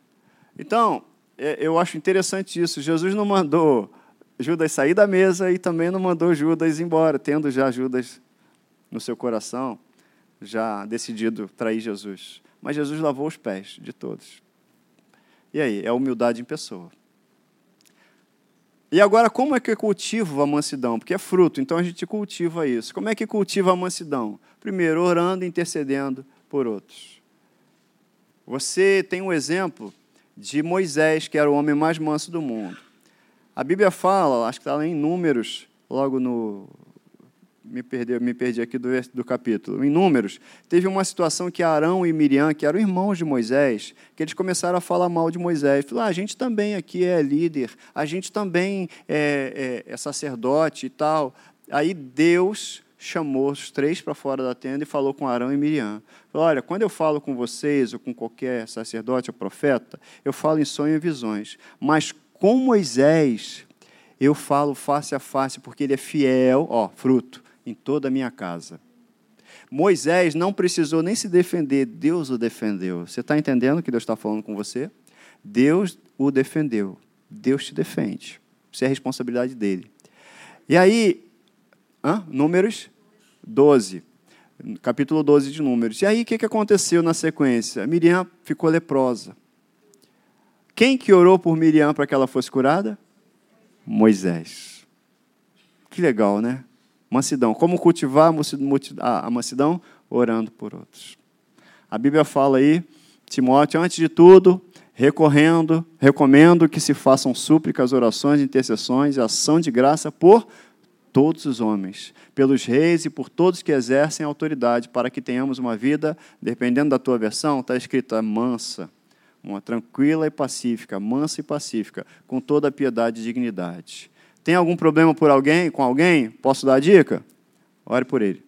Então, é, eu acho interessante isso. Jesus não mandou Judas sair da mesa e também não mandou Judas embora, tendo já Judas no seu coração, já decidido trair Jesus. Mas Jesus lavou os pés de todos. E aí? É humildade em pessoa. E agora, como é que eu cultivo a mansidão? Porque é fruto, então a gente cultiva isso. Como é que cultiva a mansidão? Primeiro, orando e intercedendo por outros. Você tem um exemplo de Moisés, que era o homem mais manso do mundo. A Bíblia fala, acho que está lá em Números, logo no. Me perdi, me perdi aqui do, do capítulo. Em Números, teve uma situação que Arão e Miriam, que eram irmãos de Moisés, que eles começaram a falar mal de Moisés. Falaram, ah, a gente também aqui é líder, a gente também é, é, é sacerdote e tal. Aí Deus chamou os três para fora da tenda e falou com Arão e Miriam. Falou, Olha, quando eu falo com vocês ou com qualquer sacerdote ou profeta, eu falo em sonho e visões. Mas com Moisés, eu falo face a face, porque ele é fiel, ó, fruto, em toda a minha casa. Moisés não precisou nem se defender, Deus o defendeu. Você está entendendo o que Deus está falando com você? Deus o defendeu. Deus te defende. Isso é a responsabilidade dele. E aí, hã? Números 12. Capítulo 12 de Números. E aí, o que aconteceu na sequência? Miriam ficou leprosa. Quem que orou por Miriam para que ela fosse curada? Moisés. Que legal, né? Mansidão. Como cultivar a mansidão? Orando por outros. A Bíblia fala aí, Timóteo, antes de tudo, recorrendo, recomendo que se façam súplicas, orações, intercessões ação de graça por todos os homens, pelos reis e por todos que exercem autoridade, para que tenhamos uma vida, dependendo da tua versão, está escrito mansa, uma tranquila e pacífica, mansa e pacífica, com toda a piedade e dignidade. Tem algum problema por alguém, com alguém? Posso dar a dica? Ore por ele.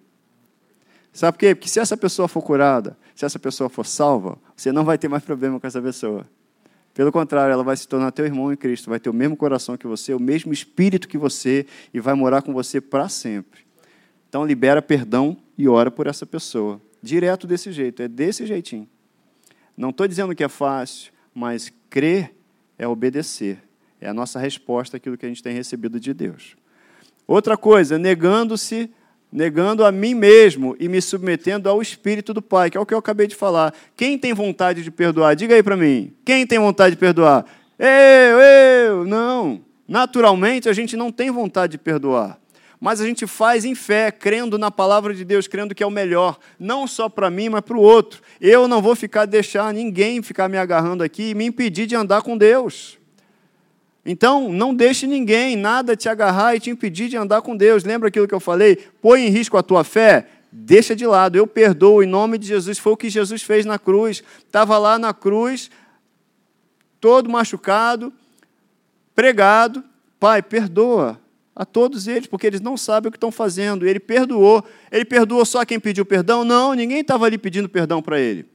Sabe por quê? Porque se essa pessoa for curada, se essa pessoa for salva, você não vai ter mais problema com essa pessoa. Pelo contrário, ela vai se tornar teu irmão em Cristo, vai ter o mesmo coração que você, o mesmo espírito que você e vai morar com você para sempre. Então, libera perdão e ora por essa pessoa. Direto desse jeito, é desse jeitinho. Não estou dizendo que é fácil, mas crer é obedecer. É a nossa resposta àquilo que a gente tem recebido de Deus. Outra coisa, negando-se negando a mim mesmo e me submetendo ao Espírito do Pai, que é o que eu acabei de falar. Quem tem vontade de perdoar? Diga aí para mim. Quem tem vontade de perdoar? Eu, eu, não. Naturalmente a gente não tem vontade de perdoar. Mas a gente faz em fé, crendo na palavra de Deus, crendo que é o melhor, não só para mim, mas para o outro. Eu não vou ficar deixar ninguém ficar me agarrando aqui e me impedir de andar com Deus. Então, não deixe ninguém, nada te agarrar e te impedir de andar com Deus. Lembra aquilo que eu falei? Põe em risco a tua fé? Deixa de lado. Eu perdoo em nome de Jesus. Foi o que Jesus fez na cruz. Estava lá na cruz, todo machucado, pregado. Pai, perdoa a todos eles, porque eles não sabem o que estão fazendo. Ele perdoou. Ele perdoou só quem pediu perdão? Não, ninguém estava ali pedindo perdão para ele.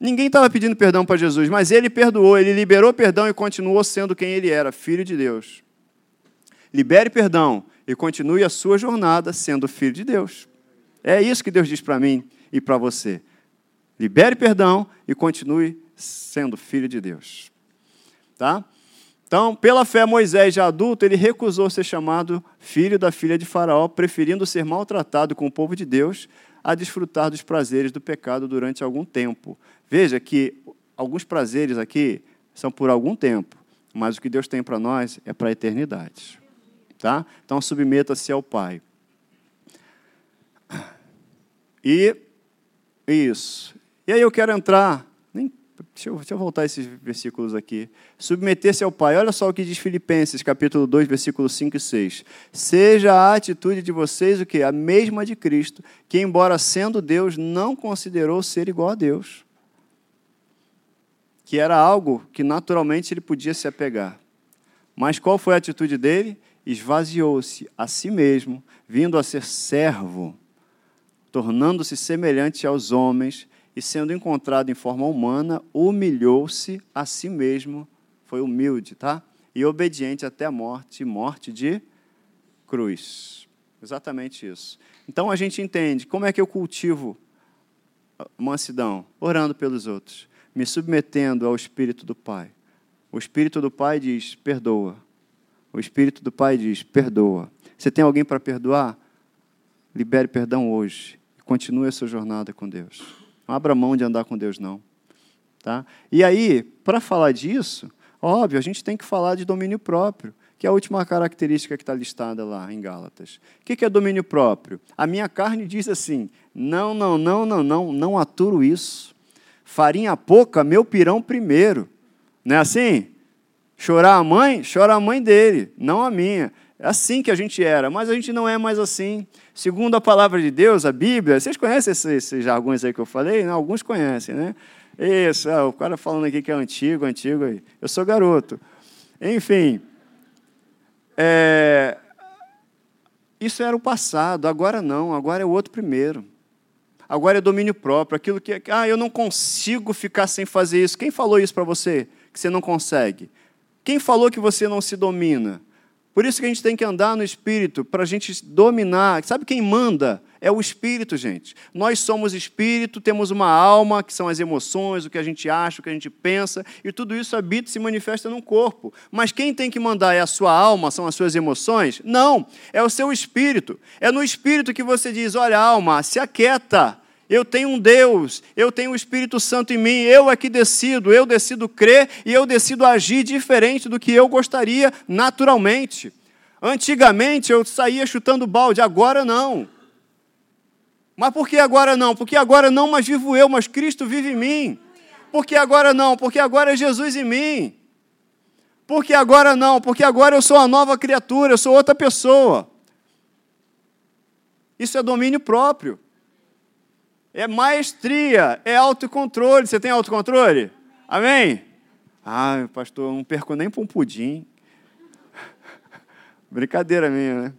Ninguém estava pedindo perdão para Jesus, mas ele perdoou, ele liberou perdão e continuou sendo quem ele era, filho de Deus. Libere perdão e continue a sua jornada sendo filho de Deus. É isso que Deus diz para mim e para você. Libere perdão e continue sendo filho de Deus. Tá? Então, pela fé, Moisés, já adulto, ele recusou ser chamado filho da filha de Faraó, preferindo ser maltratado com o povo de Deus a desfrutar dos prazeres do pecado durante algum tempo. Veja que alguns prazeres aqui são por algum tempo, mas o que Deus tem para nós é para a eternidade. Tá? Então submeta-se ao Pai. E isso. E aí eu quero entrar. Deixa, eu, deixa eu voltar esses versículos aqui. Submeter-se ao Pai. Olha só o que diz Filipenses, capítulo 2, versículos 5 e 6. Seja a atitude de vocês o que? A mesma de Cristo, que, embora sendo Deus, não considerou ser igual a Deus que era algo que naturalmente ele podia se apegar. Mas qual foi a atitude dele? Esvaziou-se a si mesmo, vindo a ser servo, tornando-se semelhante aos homens e sendo encontrado em forma humana, humilhou-se a si mesmo, foi humilde, tá? E obediente até a morte, morte de cruz. Exatamente isso. Então a gente entende como é que eu cultivo mansidão, orando pelos outros me submetendo ao Espírito do Pai. O Espírito do Pai diz: perdoa. O Espírito do Pai diz: perdoa. Você tem alguém para perdoar? Libere perdão hoje. Continue a sua jornada com Deus. Não abra mão de andar com Deus, não. Tá? E aí, para falar disso, óbvio, a gente tem que falar de domínio próprio, que é a última característica que está listada lá em Gálatas. O que é domínio próprio? A minha carne diz assim: não, não, não, não, não, não aturo isso farinha pouca, meu pirão primeiro. Não é assim? Chorar a mãe, chora a mãe dele, não a minha. É assim que a gente era, mas a gente não é mais assim. Segundo a palavra de Deus, a Bíblia, vocês conhecem esses, esses jargões aí que eu falei? Não, alguns conhecem, né? Isso, é, o cara falando aqui que é antigo, antigo aí. Eu sou garoto. Enfim, é, isso era o passado, agora não, agora é o outro primeiro. Agora é domínio próprio, aquilo que, ah, eu não consigo ficar sem fazer isso. Quem falou isso para você? Que você não consegue? Quem falou que você não se domina? Por isso que a gente tem que andar no Espírito, para a gente dominar. Sabe quem manda? É o Espírito, gente. Nós somos Espírito, temos uma alma, que são as emoções, o que a gente acha, o que a gente pensa, e tudo isso habita e se manifesta no corpo. Mas quem tem que mandar é a sua alma, são as suas emoções? Não, é o seu Espírito. É no Espírito que você diz: olha, alma, se aquieta eu tenho um Deus, eu tenho o Espírito Santo em mim, eu é que decido, eu decido crer e eu decido agir diferente do que eu gostaria naturalmente. Antigamente eu saía chutando balde, agora não. Mas por que agora não? Porque agora não, mas vivo eu, mas Cristo vive em mim. Por que agora não? Porque agora é Jesus em mim. Por que agora não? Porque agora eu sou uma nova criatura, eu sou outra pessoa. Isso é domínio próprio é maestria, é autocontrole. Você tem autocontrole? Amém? Ah, pastor, não perco nem para um pudim. Brincadeira minha, né?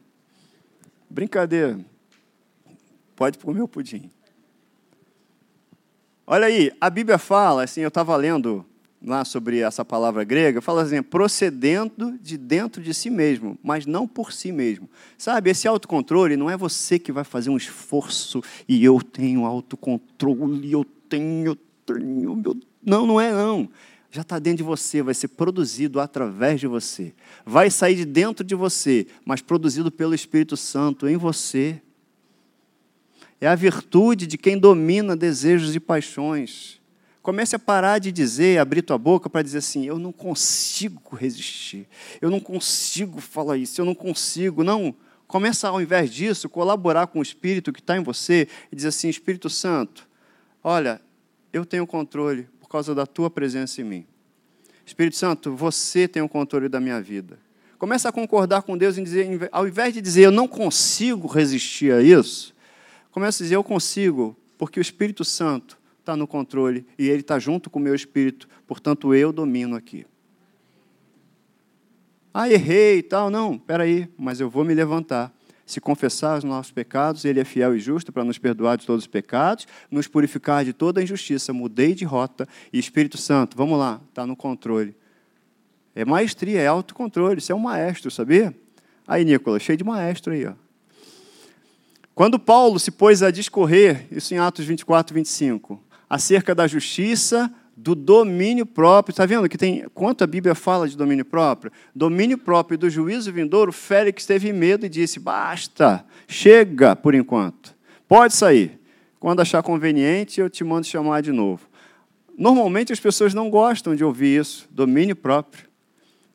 Brincadeira. Pode comer o pudim. Olha aí, a Bíblia fala, assim, eu estava lendo lá sobre essa palavra grega, fala assim, procedendo de dentro de si mesmo, mas não por si mesmo. Sabe, esse autocontrole não é você que vai fazer um esforço e eu tenho autocontrole, eu tenho, eu tenho, meu... Não, não é não. Já está dentro de você, vai ser produzido através de você. Vai sair de dentro de você, mas produzido pelo Espírito Santo em você. É a virtude de quem domina desejos e paixões. Comece a parar de dizer, abrir tua boca para dizer assim: eu não consigo resistir, eu não consigo falar isso, eu não consigo. Não. Começa, ao invés disso, colaborar com o Espírito que está em você e dizer assim: Espírito Santo, olha, eu tenho controle por causa da tua presença em mim. Espírito Santo, você tem o controle da minha vida. Começa a concordar com Deus em dizer, ao invés de dizer eu não consigo resistir a isso, começa a dizer eu consigo, porque o Espírito Santo está no controle e Ele está junto com o meu espírito, portanto eu domino aqui. Ah, errei e tal. Não, espera aí, mas eu vou me levantar. Se confessar os nossos pecados, Ele é fiel e justo para nos perdoar de todos os pecados, nos purificar de toda injustiça. Mudei de rota e Espírito Santo, vamos lá, está no controle. É maestria, é autocontrole, você é um maestro, sabia? Aí, Nicolas, cheio de maestro aí, ó. Quando Paulo se pôs a discorrer, isso em Atos 24, 25, acerca da justiça, do domínio próprio. Está vendo que tem quanto a Bíblia fala de domínio próprio? Domínio próprio do juízo vindouro, Félix teve medo e disse: basta, chega por enquanto, pode sair. Quando achar conveniente, eu te mando chamar de novo. Normalmente as pessoas não gostam de ouvir isso, domínio próprio.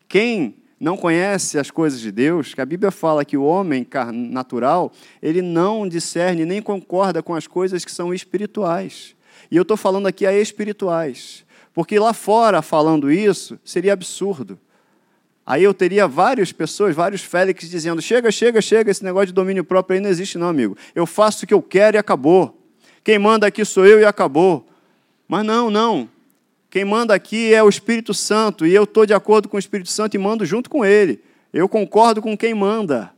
Quem não conhece as coisas de Deus, que a Bíblia fala que o homem natural, ele não discerne nem concorda com as coisas que são espirituais. E eu estou falando aqui a espirituais. Porque lá fora, falando isso, seria absurdo. Aí eu teria várias pessoas, vários Félix dizendo: chega, chega, chega, esse negócio de domínio próprio aí não existe, não, amigo. Eu faço o que eu quero e acabou. Quem manda aqui sou eu e acabou. Mas não, não. Quem manda aqui é o Espírito Santo, e eu estou de acordo com o Espírito Santo e mando junto com ele. Eu concordo com quem manda.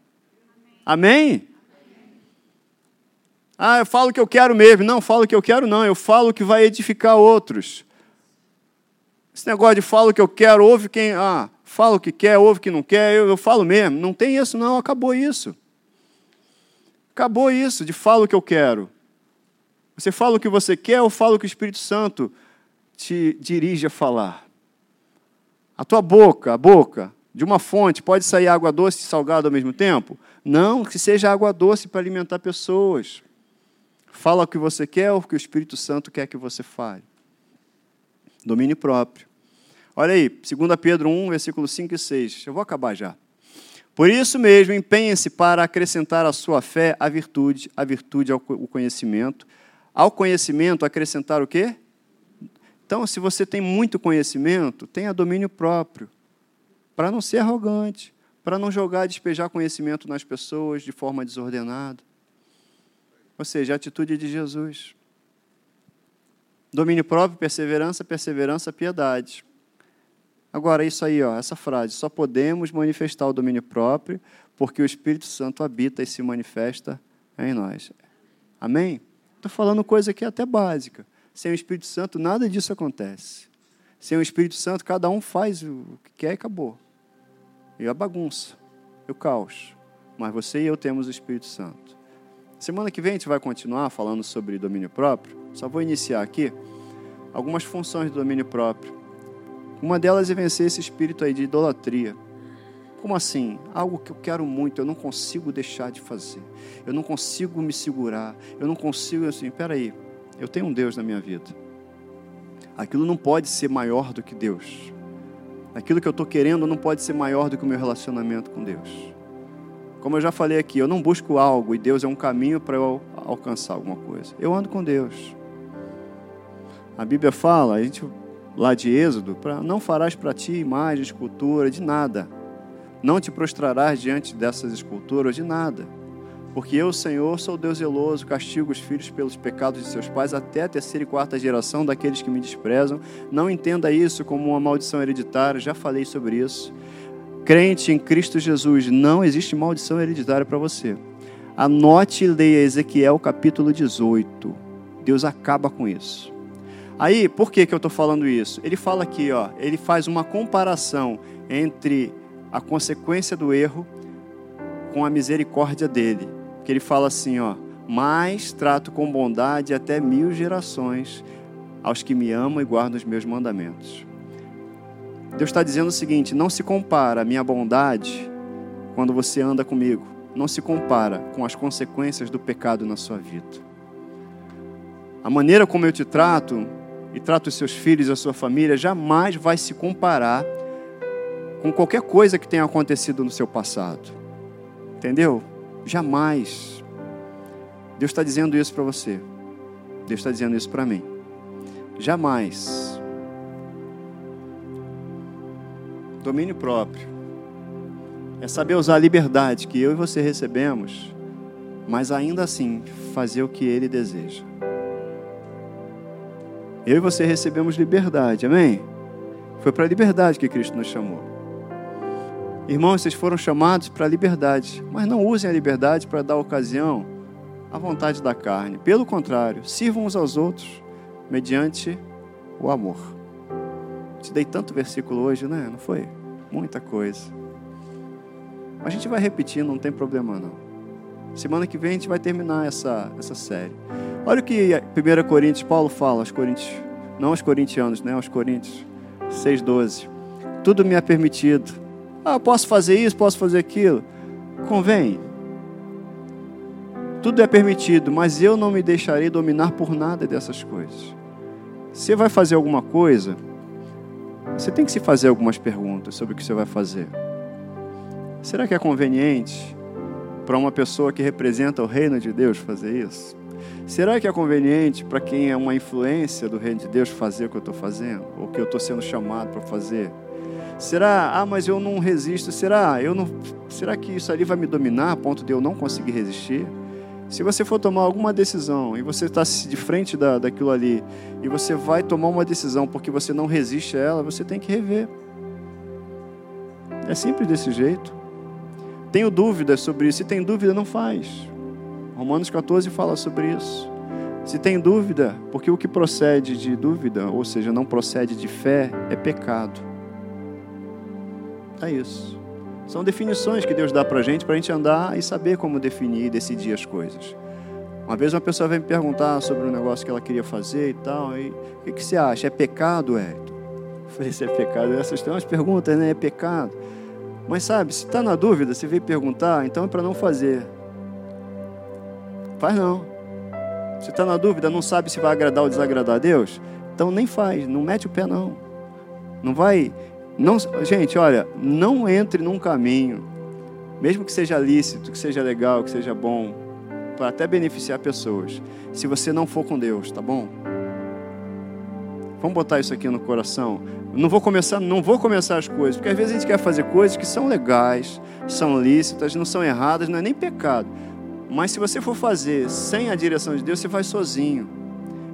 Amém? Ah, eu falo o que eu quero mesmo. Não, falo o que eu quero, não. Eu falo o que vai edificar outros. Esse negócio de falo o que eu quero, ouve quem. Ah, fala o que quer, ouve o que não quer, eu, eu falo mesmo. Não tem isso, não. Acabou isso. Acabou isso de falo o que eu quero. Você fala o que você quer ou fala o que o Espírito Santo te dirige a falar? A tua boca, a boca, de uma fonte, pode sair água doce e salgada ao mesmo tempo? Não, que seja água doce para alimentar pessoas. Fala o que você quer ou o que o Espírito Santo quer que você fale. Domínio próprio. Olha aí, 2 Pedro 1, versículo 5 e 6. Eu vou acabar já. Por isso mesmo, empenhe-se para acrescentar à sua fé a virtude, a virtude ao conhecimento. Ao conhecimento, acrescentar o quê? Então, se você tem muito conhecimento, tenha domínio próprio, para não ser arrogante, para não jogar, despejar conhecimento nas pessoas de forma desordenada. Ou seja, a atitude de Jesus. Domínio próprio, perseverança, perseverança, piedade. Agora, isso aí, ó, essa frase, só podemos manifestar o domínio próprio porque o Espírito Santo habita e se manifesta em nós. Amém? Estou falando coisa aqui até básica. Sem o Espírito Santo, nada disso acontece. Sem o Espírito Santo, cada um faz o que quer e acabou. E a bagunça. e o caos. Mas você e eu temos o Espírito Santo. Semana que vem a gente vai continuar falando sobre domínio próprio. Só vou iniciar aqui algumas funções do domínio próprio. Uma delas é vencer esse espírito aí de idolatria. Como assim? Algo que eu quero muito, eu não consigo deixar de fazer. Eu não consigo me segurar. Eu não consigo assim, peraí, eu tenho um Deus na minha vida. Aquilo não pode ser maior do que Deus. Aquilo que eu estou querendo não pode ser maior do que o meu relacionamento com Deus. Como eu já falei aqui, eu não busco algo e Deus é um caminho para eu alcançar alguma coisa. Eu ando com Deus. A Bíblia fala, a gente lá de Êxodo, para não farás para ti imagem, escultura, de nada. Não te prostrarás diante dessas esculturas de nada. Porque eu, Senhor, sou Deus zeloso, castigo os filhos pelos pecados de seus pais até a terceira e quarta geração daqueles que me desprezam. Não entenda isso como uma maldição hereditária, já falei sobre isso. Crente em Cristo Jesus, não existe maldição hereditária para você. Anote e leia Ezequiel capítulo 18. Deus acaba com isso. Aí, por que, que eu estou falando isso? Ele fala aqui, ó, ele faz uma comparação entre a consequência do erro com a misericórdia dele. Que ele fala assim, ó, mas trato com bondade até mil gerações aos que me amam e guardam os meus mandamentos. Deus está dizendo o seguinte: não se compara a minha bondade quando você anda comigo, não se compara com as consequências do pecado na sua vida. A maneira como eu te trato e trata os seus filhos e a sua família jamais vai se comparar com qualquer coisa que tenha acontecido no seu passado. Entendeu? Jamais. Deus está dizendo isso para você. Deus está dizendo isso para mim. Jamais. Domínio próprio. É saber usar a liberdade que eu e você recebemos, mas ainda assim fazer o que Ele deseja. Eu e você recebemos liberdade, amém? Foi para a liberdade que Cristo nos chamou. Irmãos, vocês foram chamados para a liberdade, mas não usem a liberdade para dar ocasião à vontade da carne. Pelo contrário, sirvam uns aos outros mediante o amor. Te dei tanto versículo hoje, né? Não foi? Muita coisa. A gente vai repetir, não tem problema não. Semana que vem a gente vai terminar essa, essa série. Olha o que 1 Coríntios, Paulo fala aos Coríntios, não aos corintianos, né, aos Coríntios 6,12. Tudo me é permitido. Ah, posso fazer isso, posso fazer aquilo. Convém. Tudo é permitido, mas eu não me deixarei dominar por nada dessas coisas. Você vai fazer alguma coisa, você tem que se fazer algumas perguntas sobre o que você vai fazer. Será que é conveniente para uma pessoa que representa o reino de Deus fazer isso? Será que é conveniente para quem é uma influência do reino de Deus fazer o que eu estou fazendo? Ou que eu estou sendo chamado para fazer? Será, ah, mas eu não resisto. Será, eu não, será que isso ali vai me dominar a ponto de eu não conseguir resistir? Se você for tomar alguma decisão e você está de frente da, daquilo ali e você vai tomar uma decisão porque você não resiste a ela, você tem que rever. É simples desse jeito. Tenho dúvidas sobre isso. Se tem dúvida, não faz. Romanos 14 fala sobre isso. Se tem dúvida, porque o que procede de dúvida, ou seja, não procede de fé, é pecado. É isso. São definições que Deus dá para a gente, para a gente andar e saber como definir e decidir as coisas. Uma vez uma pessoa veio me perguntar sobre um negócio que ela queria fazer e tal, e o que, que você acha? É pecado, Hélio? Eu falei, se é pecado, essas são as perguntas, né? É pecado. Mas sabe, se está na dúvida, se veio perguntar, então é para não fazer. Faz não. Se está na dúvida, não sabe se vai agradar ou desagradar a Deus, então nem faz, não mete o pé não. Não vai. Não, gente, olha, não entre num caminho, mesmo que seja lícito, que seja legal, que seja bom, para até beneficiar pessoas, se você não for com Deus, tá bom? Vamos botar isso aqui no coração. Não vou começar, não vou começar as coisas, porque às vezes a gente quer fazer coisas que são legais, são lícitas, não são erradas, não é nem pecado. Mas se você for fazer sem a direção de Deus, você faz sozinho.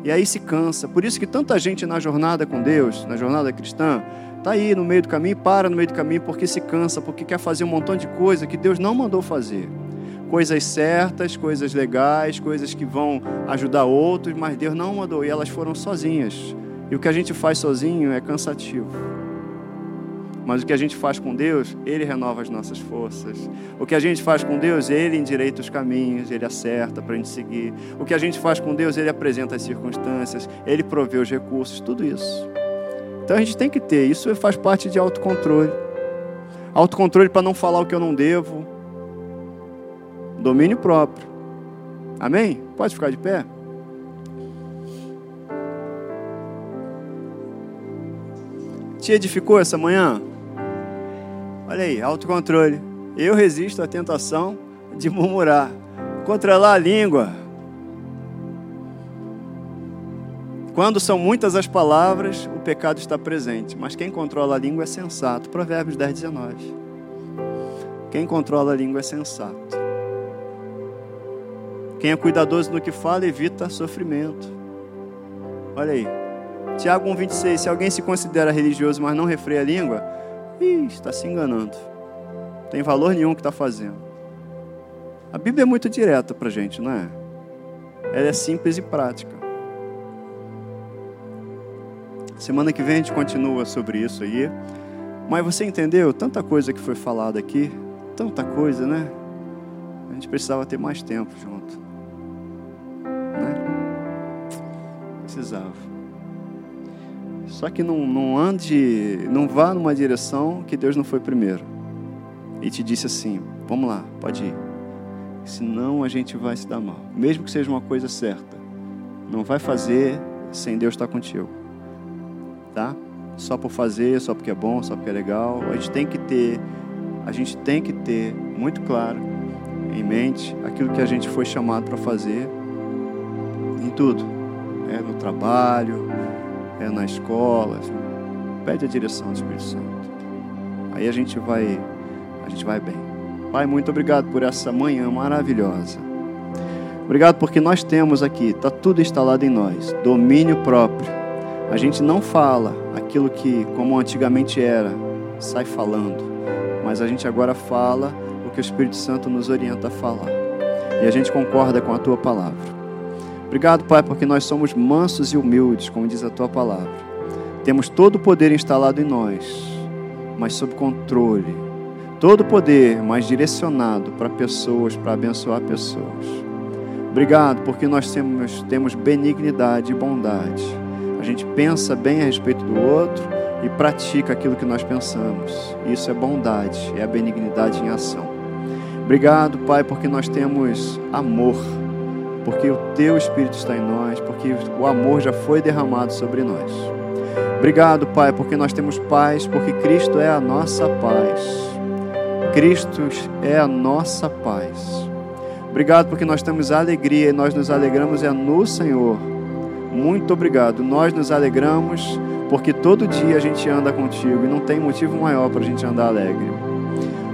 E aí se cansa. Por isso que tanta gente na jornada com Deus, na jornada cristã, está aí no meio do caminho, para no meio do caminho porque se cansa, porque quer fazer um montão de coisa que Deus não mandou fazer. Coisas certas, coisas legais, coisas que vão ajudar outros, mas Deus não mandou e elas foram sozinhas. E o que a gente faz sozinho é cansativo. Mas o que a gente faz com Deus, Ele renova as nossas forças. O que a gente faz com Deus, Ele endireita os caminhos, Ele acerta para a gente seguir. O que a gente faz com Deus, Ele apresenta as circunstâncias, Ele provê os recursos, tudo isso. Então a gente tem que ter, isso faz parte de autocontrole. Autocontrole para não falar o que eu não devo. Domínio próprio. Amém? Pode ficar de pé? Te edificou essa manhã? Olha aí, autocontrole. Eu resisto à tentação de murmurar. Controlar a língua. Quando são muitas as palavras, o pecado está presente. Mas quem controla a língua é sensato. Provérbios 10, 19. Quem controla a língua é sensato. Quem é cuidadoso no que fala evita sofrimento. Olha aí. Tiago 1,26. Se alguém se considera religioso, mas não refreia a língua, Ih, está se enganando. Não tem valor nenhum que está fazendo. A Bíblia é muito direta para a gente, não é? Ela é simples e prática. Semana que vem a gente continua sobre isso aí. Mas você entendeu tanta coisa que foi falada aqui? Tanta coisa, né? A gente precisava ter mais tempo junto. Né? Precisava. Só que não, não ande, não vá numa direção que Deus não foi primeiro. E te disse assim: vamos lá, pode ir. Senão a gente vai se dar mal. Mesmo que seja uma coisa certa. Não vai fazer sem Deus estar contigo. Tá? Só por fazer, só porque é bom, só porque é legal. A gente tem que ter, a gente tem que ter muito claro em mente aquilo que a gente foi chamado para fazer em tudo. É, no trabalho, é na escola. Pede a direção do Espírito Santo. Aí a gente vai, a gente vai bem. Pai, muito obrigado por essa manhã maravilhosa. Obrigado porque nós temos aqui, está tudo instalado em nós, domínio próprio. A gente não fala aquilo que, como antigamente era, sai falando, mas a gente agora fala o que o Espírito Santo nos orienta a falar. E a gente concorda com a tua palavra. Obrigado, Pai, porque nós somos mansos e humildes, como diz a tua palavra. Temos todo o poder instalado em nós, mas sob controle. Todo o poder, mas direcionado para pessoas, para abençoar pessoas. Obrigado, porque nós temos, temos benignidade e bondade. A gente pensa bem a respeito do outro e pratica aquilo que nós pensamos. Isso é bondade, é a benignidade em ação. Obrigado, Pai, porque nós temos amor porque o teu Espírito está em nós, porque o amor já foi derramado sobre nós. Obrigado, Pai, porque nós temos paz, porque Cristo é a nossa paz. Cristo é a nossa paz. Obrigado porque nós temos alegria e nós nos alegramos é no Senhor. Muito obrigado. Nós nos alegramos porque todo dia a gente anda contigo e não tem motivo maior para a gente andar alegre.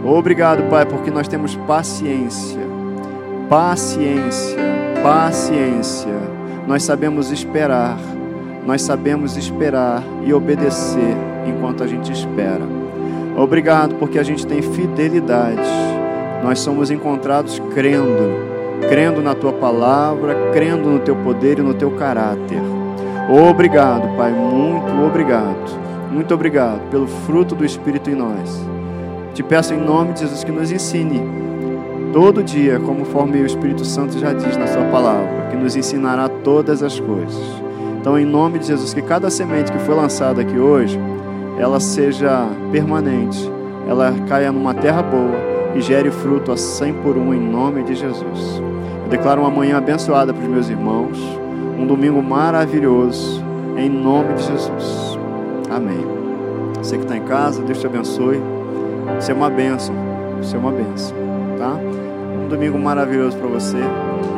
Obrigado, Pai, porque nós temos paciência. Paciência paciência. Nós sabemos esperar, nós sabemos esperar e obedecer enquanto a gente espera. Obrigado porque a gente tem fidelidade. Nós somos encontrados crendo, crendo na tua palavra, crendo no teu poder e no teu caráter. Obrigado, Pai, muito obrigado. Muito obrigado pelo fruto do Espírito em nós. Te peço em nome de Jesus que nos ensine todo dia, conforme o Espírito Santo já diz na Sua palavra, que nos ensinará todas as coisas. Então, em nome de Jesus, que cada semente que foi lançada aqui hoje, ela seja permanente, ela caia numa terra boa e gere fruto a 100 por um, em nome de Jesus. Eu declaro uma manhã abençoada para os meus irmãos, um domingo maravilhoso, em nome de Jesus. Amém. Você que está em casa, Deus te abençoe. Você é uma bênção. Você é uma bênção. Tá? Um domingo maravilhoso para você.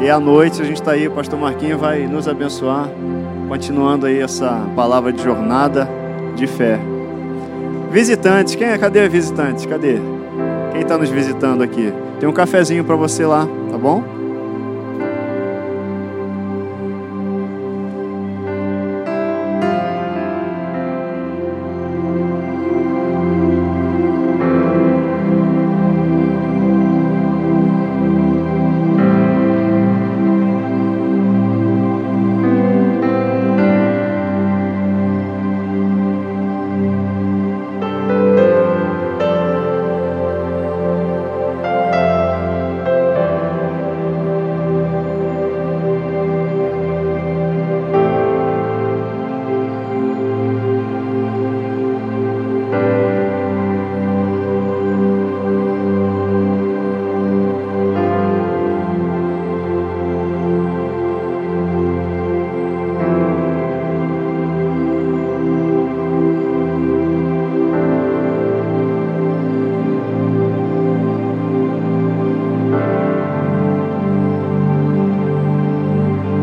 E à noite a gente está aí, o pastor Marquinhos vai nos abençoar, continuando aí essa palavra de jornada de fé. Visitantes, quem é? Cadê visitante? Cadê? Quem está nos visitando aqui? Tem um cafezinho para você lá, tá bom?